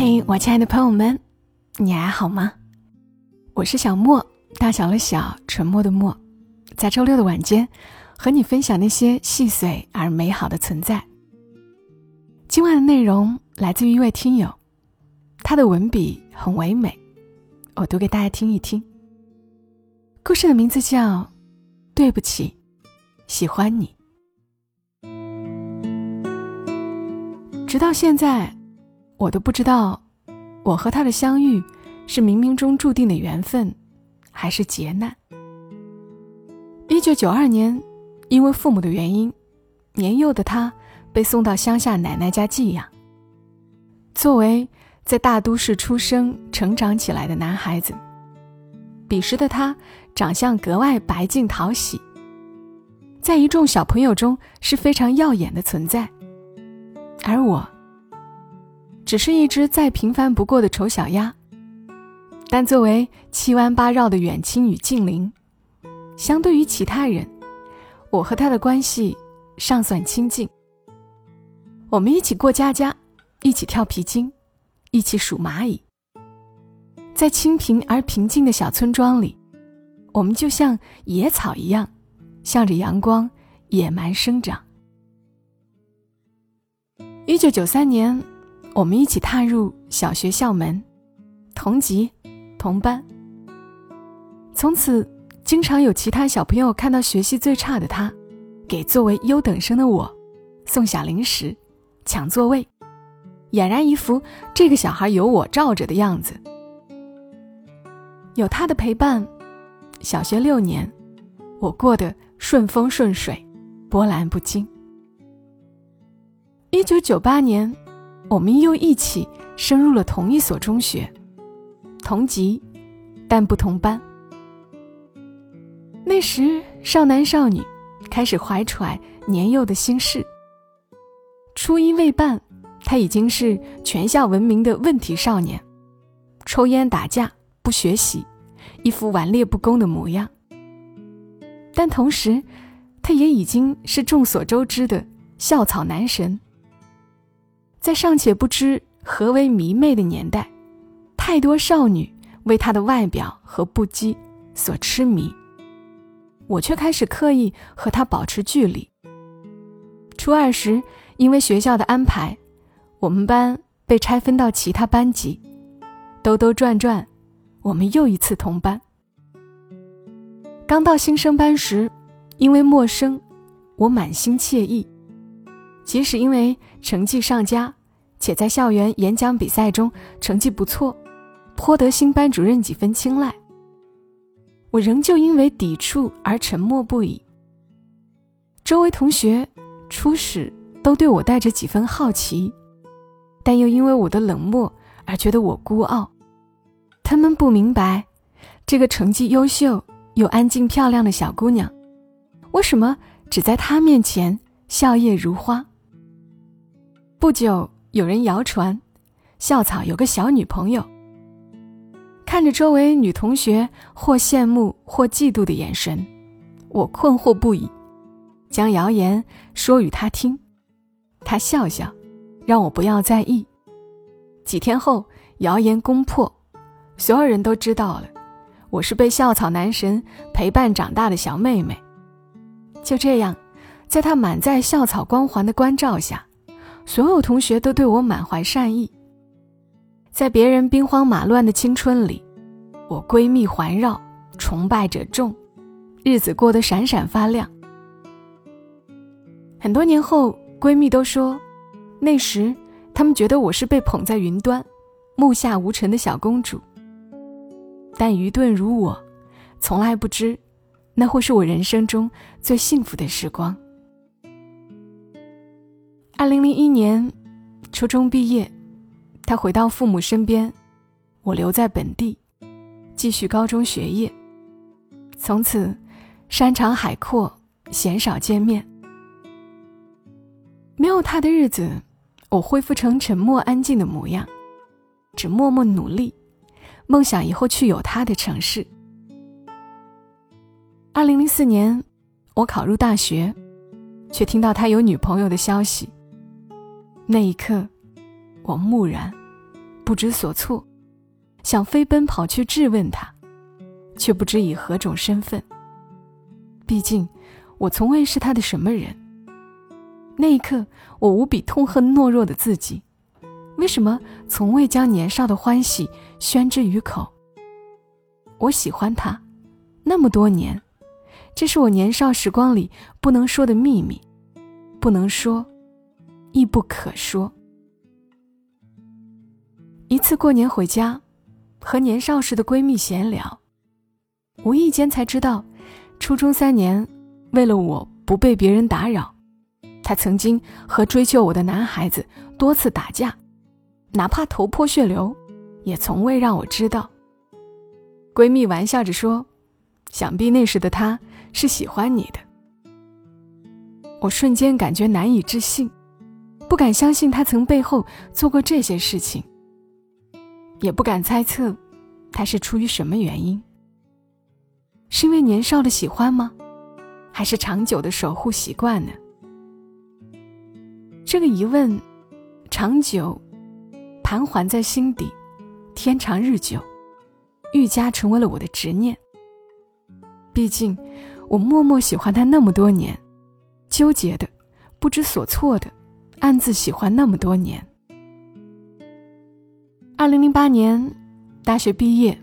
嘿，我亲爱的朋友们，你还好吗？我是小莫，大小的小，沉默的默，在周六的晚间，和你分享那些细碎而美好的存在。今晚的内容来自于一位听友，他的文笔很唯美，我读给大家听一听。故事的名字叫《对不起，喜欢你》。直到现在。我都不知道，我和他的相遇是冥冥中注定的缘分，还是劫难。一九九二年，因为父母的原因，年幼的他被送到乡下奶奶家寄养。作为在大都市出生、成长起来的男孩子，彼时的他长相格外白净讨喜，在一众小朋友中是非常耀眼的存在，而我。只是一只再平凡不过的丑小鸭，但作为七弯八绕的远亲与近邻，相对于其他人，我和他的关系尚算亲近。我们一起过家家，一起跳皮筋，一起数蚂蚁。在清贫而平静的小村庄里，我们就像野草一样，向着阳光野蛮生长。一九九三年。我们一起踏入小学校门，同级，同班。从此，经常有其他小朋友看到学习最差的他，给作为优等生的我送小零食、抢座位，俨然一副这个小孩有我罩着的样子。有他的陪伴，小学六年，我过得顺风顺水，波澜不惊。一九九八年。我们又一起升入了同一所中学，同级，但不同班。那时少男少女开始怀揣年幼的心事。初一未半，他已经是全校闻名的问题少年，抽烟打架不学习，一副顽劣不公的模样。但同时，他也已经是众所周知的校草男神。在尚且不知何为迷妹的年代，太多少女为他的外表和不羁所痴迷。我却开始刻意和他保持距离。初二时，因为学校的安排，我们班被拆分到其他班级。兜兜转转，我们又一次同班。刚到新生班时，因为陌生，我满心惬意，即使因为成绩上佳。且在校园演讲比赛中成绩不错，颇得新班主任几分青睐。我仍旧因为抵触而沉默不已。周围同学初始都对我带着几分好奇，但又因为我的冷漠而觉得我孤傲。他们不明白，这个成绩优秀又安静漂亮的小姑娘，为什么只在他面前笑靥如花。不久。有人谣传，校草有个小女朋友。看着周围女同学或羡慕或嫉妒的眼神，我困惑不已，将谣言说与他听。他笑笑，让我不要在意。几天后，谣言攻破，所有人都知道了，我是被校草男神陪伴长大的小妹妹。就这样，在他满载校草光环的关照下。所有同学都对我满怀善意，在别人兵荒马乱的青春里，我闺蜜环绕，崇拜者众，日子过得闪闪发亮。很多年后，闺蜜都说，那时她们觉得我是被捧在云端，目下无尘的小公主。但愚钝如我，从来不知，那会是我人生中最幸福的时光。二零零一年，初中毕业，他回到父母身边，我留在本地，继续高中学业。从此，山长海阔，鲜少见面。没有他的日子，我恢复成沉默安静的模样，只默默努力，梦想以后去有他的城市。二零零四年，我考入大学，却听到他有女朋友的消息。那一刻，我木然，不知所措，想飞奔跑去质问他，却不知以何种身份。毕竟，我从未是他的什么人。那一刻，我无比痛恨懦弱的自己，为什么从未将年少的欢喜宣之于口？我喜欢他，那么多年，这是我年少时光里不能说的秘密，不能说，亦不可说。一次过年回家，和年少时的闺蜜闲聊，无意间才知道，初中三年，为了我不被别人打扰，她曾经和追求我的男孩子多次打架，哪怕头破血流，也从未让我知道。闺蜜玩笑着说：“想必那时的他是喜欢你的。”我瞬间感觉难以置信，不敢相信他曾背后做过这些事情。也不敢猜测，他是出于什么原因？是因为年少的喜欢吗？还是长久的守护习惯呢？这个疑问，长久盘桓在心底，天长日久，愈加成为了我的执念。毕竟，我默默喜欢他那么多年，纠结的、不知所措的，暗自喜欢那么多年。二零零八年，大学毕业，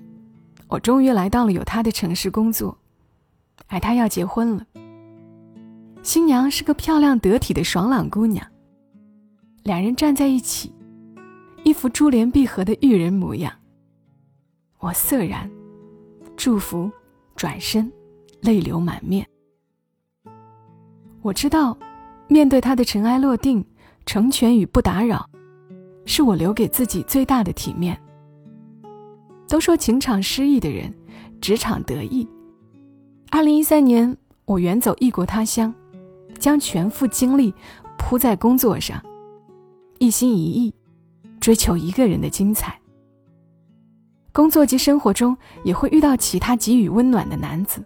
我终于来到了有他的城市工作，而他要结婚了。新娘是个漂亮得体的爽朗姑娘，两人站在一起，一副珠联璧合的玉人模样。我涩然，祝福，转身，泪流满面。我知道，面对他的尘埃落定，成全与不打扰。是我留给自己最大的体面。都说情场失意的人，职场得意。二零一三年，我远走异国他乡，将全副精力扑在工作上，一心一意追求一个人的精彩。工作及生活中也会遇到其他给予温暖的男子，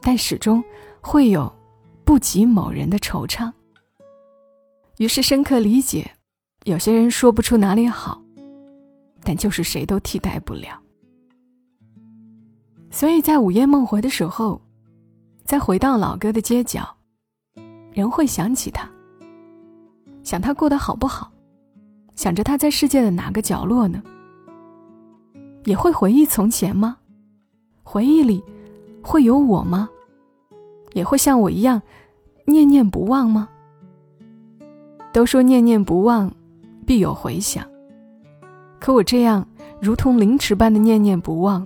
但始终会有不及某人的惆怅。于是深刻理解。有些人说不出哪里好，但就是谁都替代不了。所以在午夜梦回的时候，再回到老哥的街角，人会想起他，想他过得好不好，想着他在世界的哪个角落呢？也会回忆从前吗？回忆里会有我吗？也会像我一样念念不忘吗？都说念念不忘。必有回响。可我这样如同凌迟般的念念不忘，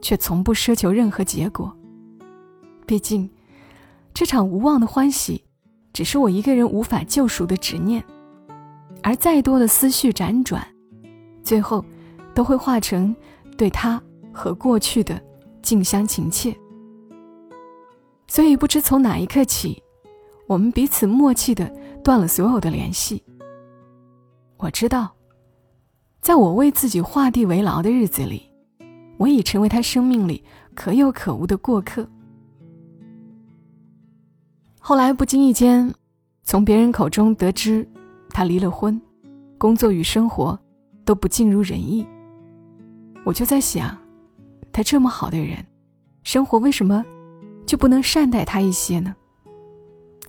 却从不奢求任何结果。毕竟，这场无望的欢喜，只是我一个人无法救赎的执念，而再多的思绪辗转，最后都会化成对他和过去的近乡情怯。所以，不知从哪一刻起，我们彼此默契的断了所有的联系。我知道，在我为自己画地为牢的日子里，我已成为他生命里可有可无的过客。后来不经意间，从别人口中得知他离了婚，工作与生活都不尽如人意。我就在想，他这么好的人，生活为什么就不能善待他一些呢？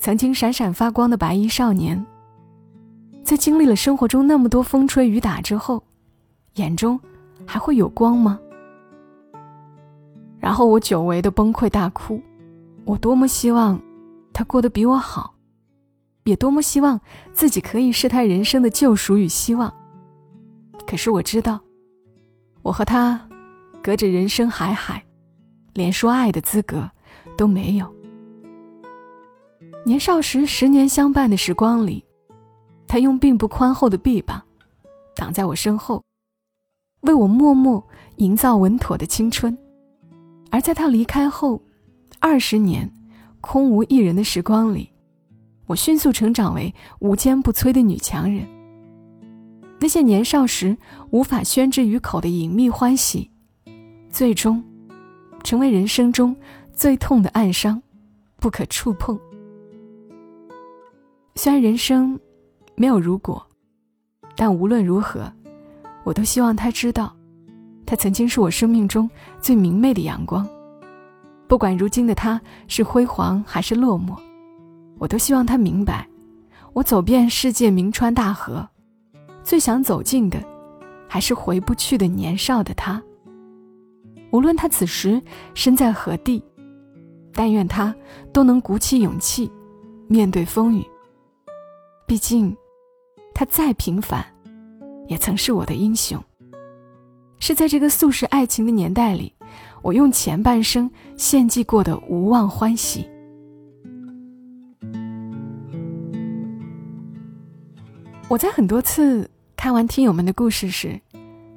曾经闪闪发光的白衣少年。在经历了生活中那么多风吹雨打之后，眼中还会有光吗？然后我久违的崩溃大哭，我多么希望他过得比我好，也多么希望自己可以是他人生的救赎与希望。可是我知道，我和他隔着人生海海，连说爱的资格都没有。年少时十年相伴的时光里。他用并不宽厚的臂膀，挡在我身后，为我默默营造稳妥的青春。而在他离开后，二十年空无一人的时光里，我迅速成长为无坚不摧的女强人。那些年少时无法宣之于口的隐秘欢喜，最终成为人生中最痛的暗伤，不可触碰。虽然人生。没有如果，但无论如何，我都希望他知道，他曾经是我生命中最明媚的阳光。不管如今的他是辉煌还是落寞，我都希望他明白，我走遍世界名川大河，最想走进的，还是回不去的年少的他。无论他此时身在何地，但愿他都能鼓起勇气，面对风雨。毕竟，他再平凡。也曾是我的英雄。是在这个速食爱情的年代里，我用前半生献祭过的无望欢喜。我在很多次看完听友们的故事时，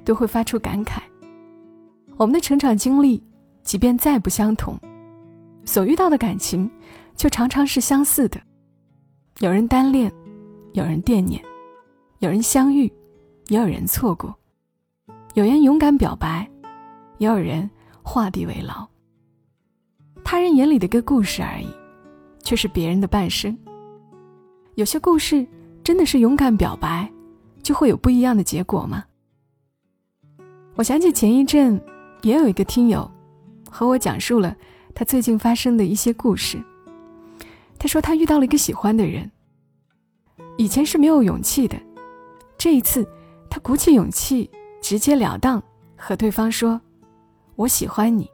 都会发出感慨：我们的成长经历，即便再不相同，所遇到的感情，却常常是相似的。有人单恋，有人惦念，有人相遇。也有人错过，有人勇敢表白，也有人画地为牢。他人眼里的个故事而已，却是别人的半生。有些故事真的是勇敢表白，就会有不一样的结果吗？我想起前一阵也有一个听友和我讲述了他最近发生的一些故事。他说他遇到了一个喜欢的人，以前是没有勇气的，这一次。他鼓起勇气，直截了当和对方说：“我喜欢你。”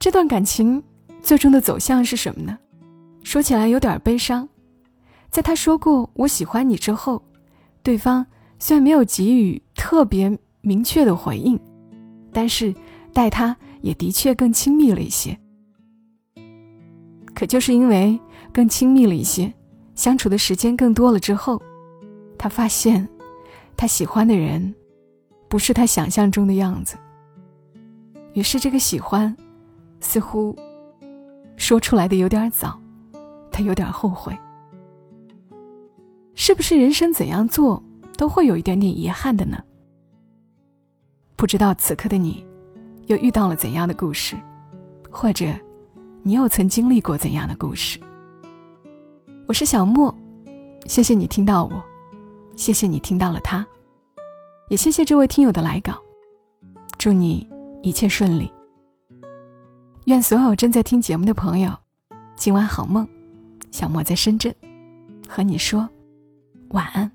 这段感情最终的走向是什么呢？说起来有点悲伤。在他说过“我喜欢你”之后，对方虽然没有给予特别明确的回应，但是待他也的确更亲密了一些。可就是因为更亲密了一些，相处的时间更多了之后。他发现，他喜欢的人，不是他想象中的样子。于是，这个喜欢，似乎说出来的有点早，他有点后悔。是不是人生怎样做都会有一点点遗憾的呢？不知道此刻的你，又遇到了怎样的故事，或者，你又曾经历过怎样的故事？我是小莫，谢谢你听到我。谢谢你听到了他，也谢谢这位听友的来稿。祝你一切顺利。愿所有正在听节目的朋友，今晚好梦。小莫在深圳，和你说晚安。